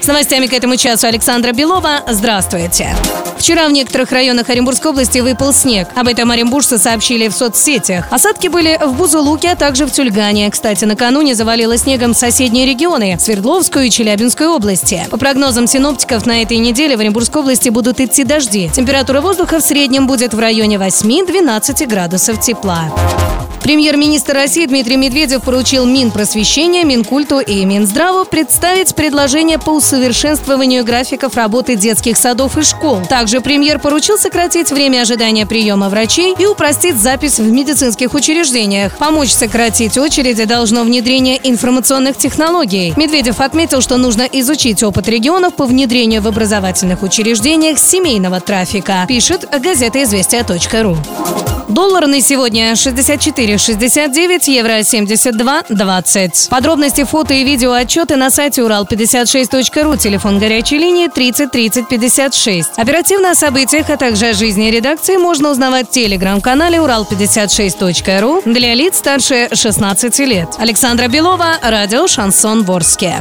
С новостями к этому часу Александра Белова. Здравствуйте. Вчера в некоторых районах Оренбургской области выпал снег. Об этом оренбуржцы сообщили в соцсетях. Осадки были в Бузулуке, а также в Тюльгане. Кстати, накануне завалило снегом соседние регионы – Свердловскую и Челябинскую области. По прогнозам синоптиков, на этой неделе в Оренбургской области будут идти дожди. Температура воздуха в среднем будет в районе 8-12 градусов тепла. Премьер-министр России Дмитрий Медведев поручил Минпросвещения, Минкульту и Минздраву представить предложение по усовершенствованию графиков работы детских садов и школ. Также премьер поручил сократить время ожидания приема врачей и упростить запись в медицинских учреждениях. Помочь сократить очереди должно внедрение информационных технологий. Медведев отметил, что нужно изучить опыт регионов по внедрению в образовательных учреждениях семейного трафика, пишет газета «Известия.ру». Доллар на сегодня 64,69, евро 72,20. Подробности, фото и видео отчеты на сайте урал56.ру, телефон горячей линии 30 30 56. Оперативно о событиях, а также о жизни редакции можно узнавать в телеграм-канале урал56.ру для лиц старше 16 лет. Александра Белова, радио «Шансон Ворске».